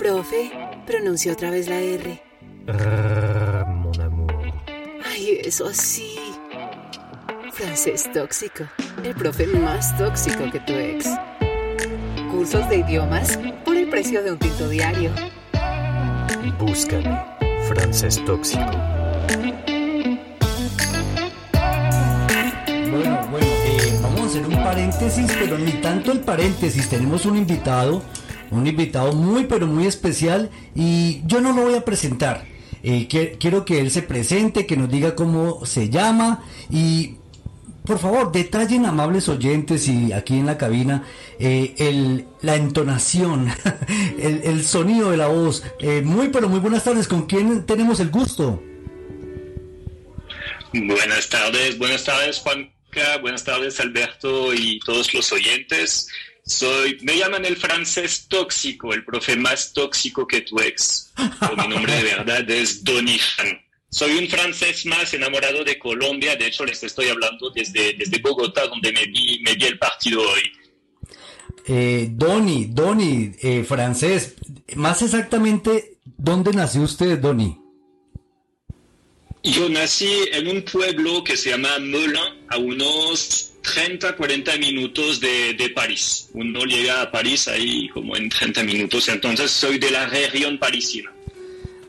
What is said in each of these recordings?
Profe, pronunció otra vez la R. mon amour. Ay, eso sí. Francés tóxico. El profe más tóxico que tu ex. Cursos de idiomas por el precio de un tinto diario. Búscame. Francés tóxico. Bueno, bueno, eh, vamos a hacer un paréntesis, pero ni tanto el paréntesis. Tenemos un invitado, un invitado muy, pero muy especial y yo no lo voy a presentar. Eh, quiero que él se presente, que nos diga cómo se llama y por favor, detallen amables oyentes y aquí en la cabina eh, el, la entonación, el, el sonido de la voz. Eh, muy, pero muy buenas tardes. ¿Con quién tenemos el gusto? Buenas tardes, buenas tardes Juanca, buenas tardes Alberto y todos los oyentes. Soy, me llaman el francés tóxico, el profe más tóxico que tu ex. Pero mi nombre de verdad es Donijan. Soy un francés más enamorado de Colombia, de hecho les estoy hablando desde, desde Bogotá, donde me vi, me vi el partido hoy. Eh, Doni, Doni, eh, francés. Más exactamente, ¿dónde nació usted, Doni? Yo nací en un pueblo que se llama Melun, a unos 30, 40 minutos de, de París. Uno llega a París ahí como en 30 minutos, entonces soy de la región parisina.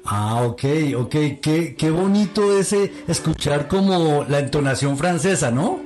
Ah, ok, ok. Qué, qué bonito ese escuchar como la entonación francesa, ¿no?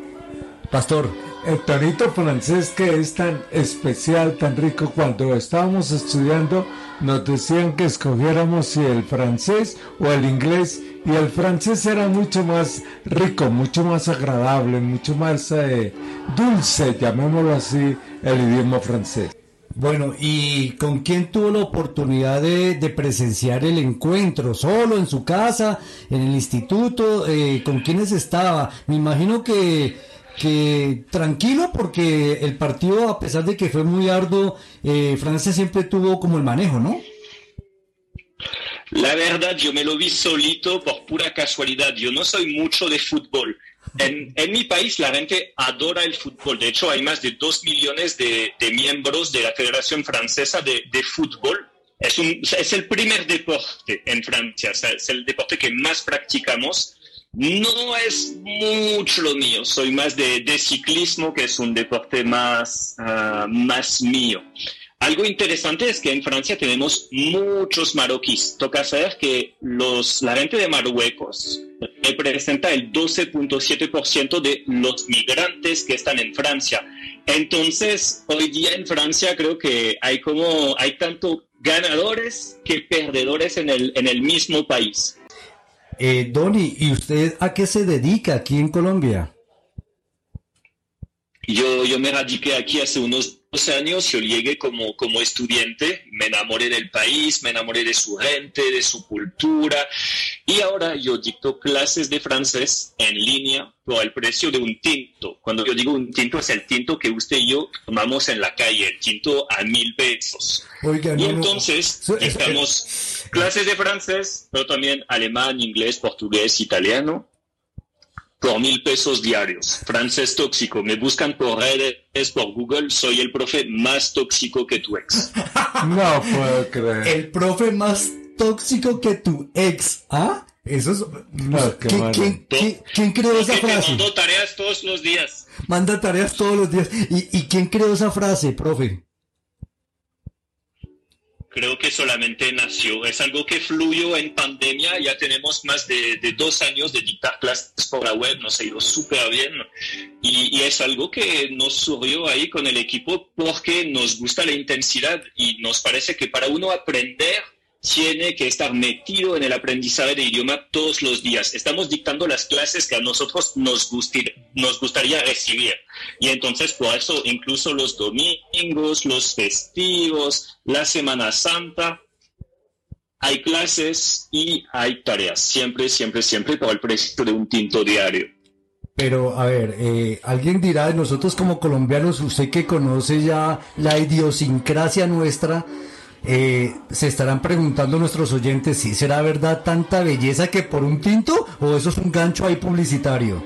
Pastor. El tonito francés que es tan especial, tan rico, cuando estábamos estudiando nos decían que escogiéramos si el francés o el inglés y el francés era mucho más rico, mucho más agradable, mucho más eh, dulce, llamémoslo así, el idioma francés. Bueno, ¿y con quién tuvo la oportunidad de, de presenciar el encuentro? ¿Solo, en su casa, en el instituto? Eh, ¿Con quiénes estaba? Me imagino que, que tranquilo porque el partido, a pesar de que fue muy arduo, eh, Francia siempre tuvo como el manejo, ¿no? La verdad, yo me lo vi solito por pura casualidad. Yo no soy mucho de fútbol. En, en mi país la gente adora el fútbol. De hecho, hay más de dos millones de, de miembros de la Federación Francesa de, de Fútbol. Es, un, es el primer deporte en Francia, es el deporte que más practicamos. No es mucho lo mío, soy más de, ciclismo, que es un deporte más, ah, más mío. Algo interesante es que en Francia tenemos muchos marroquíes. Toca saber que los, la gente de Marruecos representa el 12.7% de los migrantes que están en Francia. Entonces, hoy día en Francia creo que hay como, hay tanto ganadores que perdedores en el, en el mismo país. Eh, Doni, ¿y usted a qué se dedica aquí en Colombia? Yo, yo me radiqué aquí hace unos 12 años, yo llegué como, como estudiante, me enamoré del país, me enamoré de su gente, de su cultura, y ahora yo dicto clases de francés en línea por el precio de un tinto. Cuando yo digo un tinto, es el tinto que usted y yo tomamos en la calle, el tinto a mil pesos. Oiga, Y no, no. entonces Eso- eso- dictamos clases de francés, pero también alemán, inglés, portugués, italiano, por mil pesos diarios. Francés tóxico. Me buscan por redes, por Google. Soy el profe más tóxico que tu ex. No puedo creer. El profe más tóxico que tu ex, ¿ah? Eso es... No, qué ¿Quién, malo. quién- quién- quién creó esa frase? mando tareas todos los días. Manda tareas todos los días. ¿Y, y quién creó esa frase, profe? Creo que solamente nació. Es algo que fluyó en pandemia. Ya tenemos más de, dos años de dictar clases por la web. Nos ha ido súper bien. Y, y es algo que nos surgió ahí con el equipo porque nos gusta la intensidad y nos parece que para uno aprender tiene que estar metido en el aprendizaje de idioma todos los días. Estamos dictando las clases que a nosotros nos, gustir- nos gustaría recibir. Y entonces por eso incluso los domingos, los festivos, la Semana Santa, hay clases y hay tareas. Siempre, siempre, siempre por el precio de un tinto diario. Pero, a ver, eh, alguien dirá de nosotros como colombianos, usted que conoce ya la idiosincrasia nuestra, eh, se estarán preguntando nuestros oyentes si será verdad tanta belleza que por un tinto o eso es un gancho ahí publicitario.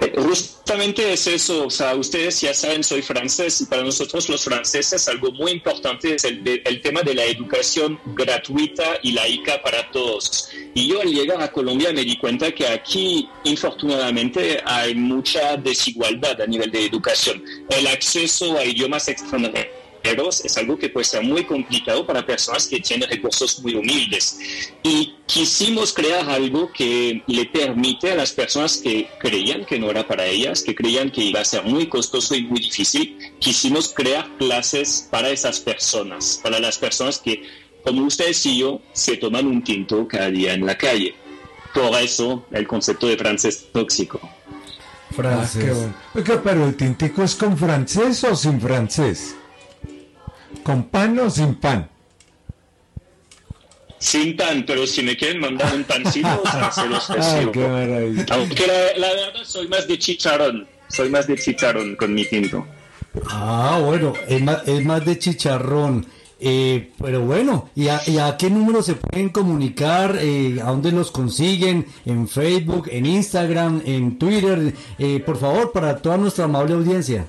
Eh, Justamente es eso, o sea, ustedes ya saben, soy francés y para nosotros los franceses algo muy importante es el, el tema de la educación gratuita y laica para todos. Y yo al llegar a Colombia me di cuenta que aquí, infortunadamente, hay mucha desigualdad a nivel de educación. El acceso a idiomas extranjeros es algo que puede ser muy complicado para personas que tienen recursos muy humildes. Y quisimos crear algo que le permite a las personas que creían que no era para ellas, que creían que iba a ser muy costoso y muy difícil, quisimos crear clases para esas personas, para las personas que, como ustedes y yo, se toman un tinto cada día en la calle. Por eso el concepto de francés tóxico. Ah, Francés. qué bueno. Oiga, pero el tintico es con francés o sin francés? ¿Con pan o sin pan? Sin pan, pero si me quieren mandar un pancito, se los Ay, recibo. Aunque la, la verdad soy más de chicharrón, soy más de chicharrón con mi tinto. Ah, bueno, es más, es más de chicharrón. Eh, pero bueno, ¿y a, y a qué número se pueden comunicar? Eh, ¿A dónde los consiguen? ¿En Facebook, en Instagram, en Twitter? Eh, por favor, para toda nuestra amable audiencia.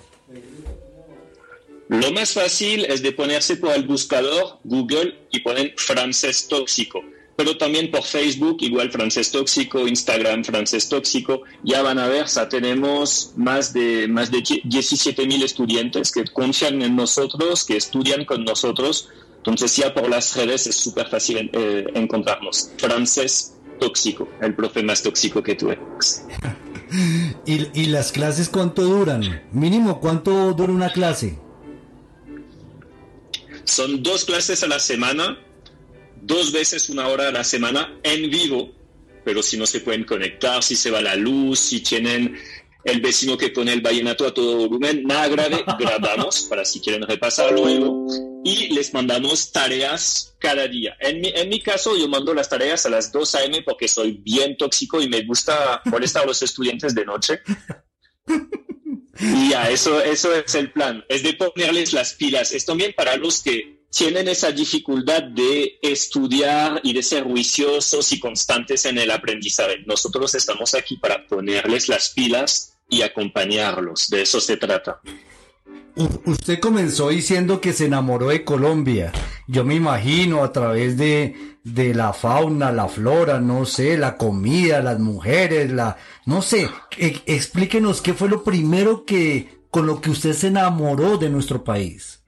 Lo más fácil es de ponerse por el buscador Google y ponen francés tóxico. Pero también por Facebook, igual francés tóxico, Instagram francés tóxico. Ya van a ver, ya tenemos más de, más de 17 mil estudiantes que confían en nosotros, que estudian con nosotros. Entonces ya por las redes es súper fácil eh, encontrarnos. Francés tóxico, el profe más tóxico que eres. ¿Y, y las clases cuánto duran? Mínimo, ¿cuánto dura una clase? Son dos clases a la semana, dos veces una hora a la semana en vivo, pero si no se pueden conectar, si se va la luz, si tienen el vecino que pone el vallenato a todo volumen, nada grave, grabamos para si quieren repasar luego y les mandamos tareas cada día. En mi, en mi caso, yo mando las tareas a las 2 a.m. porque soy bien tóxico y me gusta molestar a los estudiantes de noche. Ya, eso, eso es el plan, es de ponerles las pilas. Es también para los que tienen esa dificultad de estudiar y de ser juiciosos y constantes en el aprendizaje. Nosotros estamos aquí para ponerles las pilas y acompañarlos. De eso se trata. Usted comenzó diciendo que se enamoró de Colombia. Yo me imagino a través de, de la fauna, la flora, no sé, la comida, las mujeres, la, no sé. E- explíquenos qué fue lo primero que, con lo que usted se enamoró de nuestro país.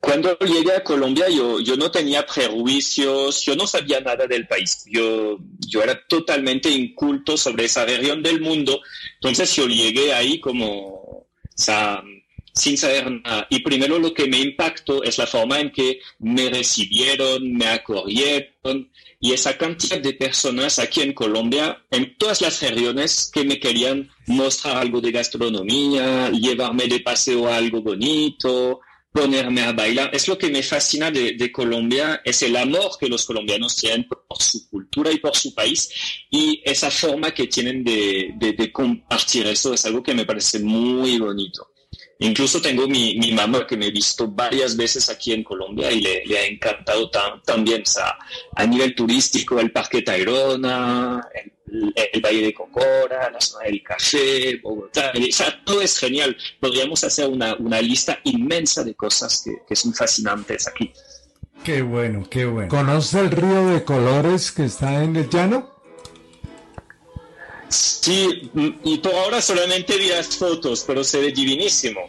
Cuando llegué a Colombia yo, yo no tenía prejuicios, yo no sabía nada del país, yo, yo era totalmente inculto sobre esa región del mundo, entonces yo llegué ahí como, sin saber nada. Y primero lo que me impactó es la forma en que me recibieron, me acogieron y esa cantidad de personas aquí en Colombia, en todas las regiones que me querían mostrar algo de gastronomía, llevarme de paseo a algo bonito, ponerme a bailar. Es lo que me fascina de, de, Colombia, es el amor que los colombianos tienen por su cultura y por su país y esa forma que tienen de, de, de compartir eso es algo que me parece muy bonito. Incluso tengo mi, mi, mamá que me he visto varias veces aquí en Colombia y le, le ha encantado tam, también, o sea, a nivel turístico, el Parque Tayrona, el, el, Valle de Cocora, la zona del café, Bogotá, o sea, todo es genial. Podríamos hacer una, una lista inmensa de cosas que, que, son fascinantes aquí. Qué bueno, qué bueno. ¿Conoce el río de colores que está en el llano? Sí, y por ahora solamente vi las fotos, pero se ve divinísimo.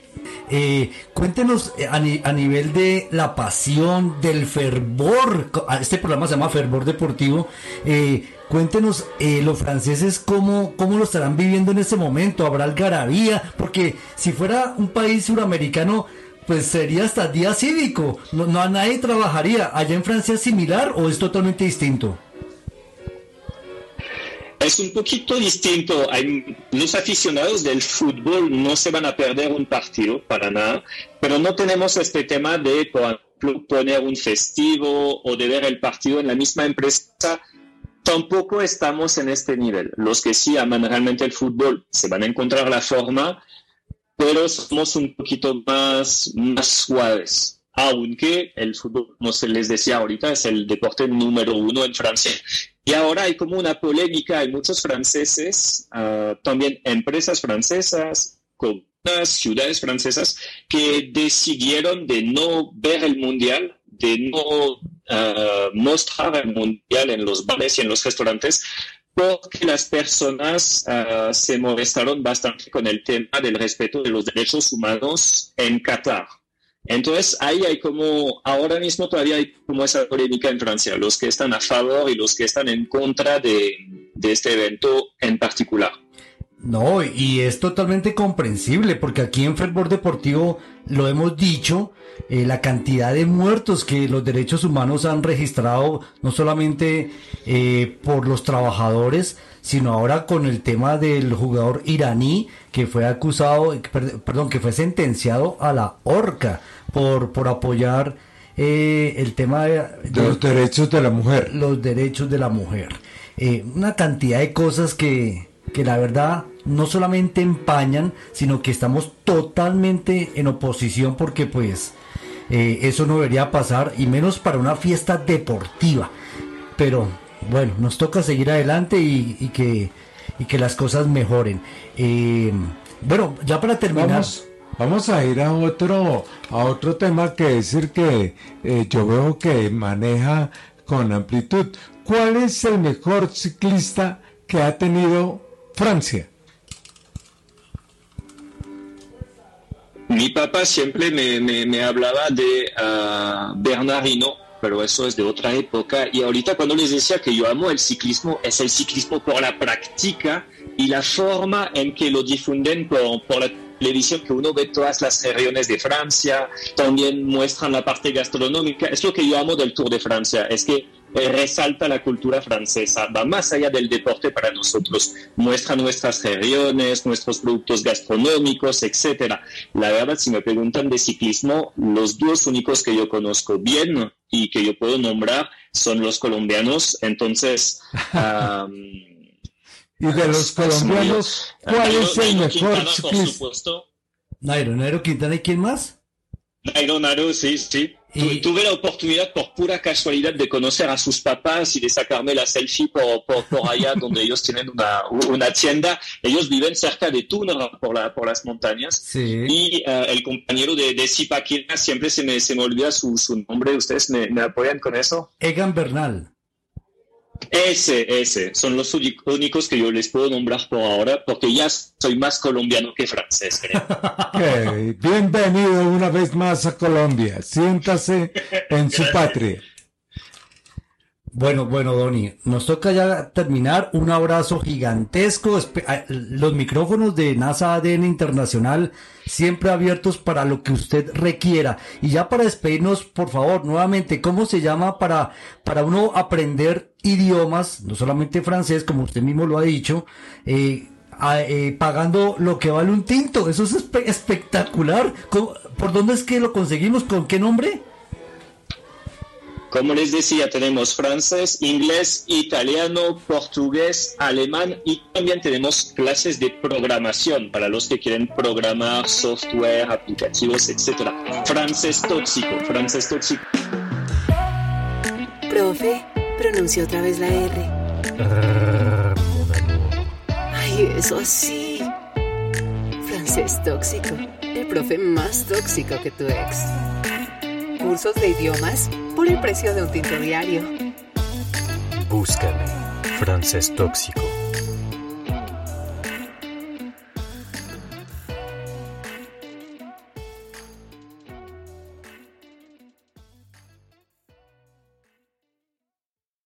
Eh, cuéntenos a, ni, a, nivel de la pasión, del fervor, este programa se llama Fervor Deportivo, eh, cuéntenos eh, los franceses cómo, cómo lo estarán viviendo en este momento, habrá algarabía, porque si fuera un país suramericano, pues sería hasta día cívico, no, no nadie trabajaría, ¿allá en Francia es similar o es totalmente distinto? Es un poquito distinto. Hay, los aficionados del fútbol no se van a perder un partido para nada, pero no tenemos este tema de, poner un festivo o de ver el partido en la misma empresa. Tampoco estamos en este nivel. Los que sí aman realmente el fútbol se van a encontrar la forma, pero somos un poquito más, más suaves. Aunque el fútbol, como se les decía ahorita, es el deporte número uno en Francia Y ahora hay como una polémica, hay muchos franceses, uh, también empresas francesas, con unas ciudades francesas que decidieron de no ver el mundial, de no uh, mostrar el mundial en los bares y en los restaurantes, porque las personas uh, se molestaron bastante con el tema del respeto de los derechos humanos en Qatar. Entonces, ahí hay como, ahora mismo todavía hay como esa polémica en Francia, los que están a favor y los que están en contra de, este evento en particular. No, y es totalmente comprensible, porque aquí en Fervor Deportivo lo hemos dicho, eh, la cantidad de muertos que los derechos humanos han registrado, no solamente eh, por los trabajadores, sino ahora con el tema del jugador iraní que fue acusado, perdón, que fue sentenciado a la horca por, por apoyar eh, el tema de, de, los derechos de la mujer. Los derechos de la mujer. Eh, una cantidad de cosas que, que la verdad no solamente empañan, sino que estamos totalmente en oposición porque pues eh, eso no debería pasar y menos para una fiesta deportiva. Pero bueno, nos toca seguir adelante y, y que, y que las cosas mejoren. Eh, bueno, ya para terminar. Vamos, vamos, a ir a otro, a otro tema que el que eh, yo veo que maneja con amplitud. ¿Cuál es el mejor ciclista que ha tenido Francia? Mi papá siempre me, me, hablaba de uh, Bernard pero eso es de otra época. Y ahorita cuando les decía que yo amo el ciclismo, es el ciclismo por la práctica y la forma en que lo difunden por, por la televisión, que uno ve todas las regiones de Francia, también muestran la parte gastronómica. Es lo que yo amo del Tour de Francia, es que resalta la cultura francesa, va más allá del deporte para nosotros, muestra nuestras regiones, nuestros productos gastronómicos, etcétera. La verdad, si me preguntan de ciclismo, los dos únicos que yo conozco bien y que yo puedo nombrar son los colombianos. Entonces, um, y de los colombianos, ¿cuál Nairo, es el Nairo mejor Quintana, por ciclista? supuesto. Nairo, Nairo Quintana y quién más? Nairo, Nairo, sí, sí. Y- Tuve la oportunidad por pura casualidad de conocer a sus papás y de sacarme la selfie por, por, por allá donde ellos tienen una, una tienda. Ellos viven cerca de Tundra por, la, por las montañas. Sí. Y eh, el compañero de, de siempre se me, se me olvida su, su nombre. ¿Ustedes me, me apoyan con eso? Egan Bernal. Ese, ese. Son los únicos que yo les puedo nombrar por ahora porque ya soy más colombiano que francés, creo. Bienvenido una vez más a Colombia. Siéntase en su patria. Bueno, bueno, Doni, nos toca ya terminar. Un abrazo gigantesco. Los micrófonos de NASA ADN Internacional siempre abiertos para lo que usted requiera. Y ya para despedirnos, por favor, nuevamente, ¿cómo se llama para, para uno aprender idiomas, no solamente francés, como usted mismo lo ha dicho, eh, eh, pagando lo que vale un tinto? Eso es espe- espectacular. ¿Cómo- ¿Por dónde es que lo conseguimos? ¿Con qué nombre? Como les decía, tenemos francés, inglés, italiano, portugués, alemán y también tenemos clases de programación para los que quieren programar software, aplicativos, etc. Francés tóxico, francés tóxico. Profe, pronunció otra vez la R. Ay, eso sí. Francés tóxico. El profe más tóxico que tu ex. Cursos de idiomas por el precio de un tinto diario. Búscame, francés tóxico.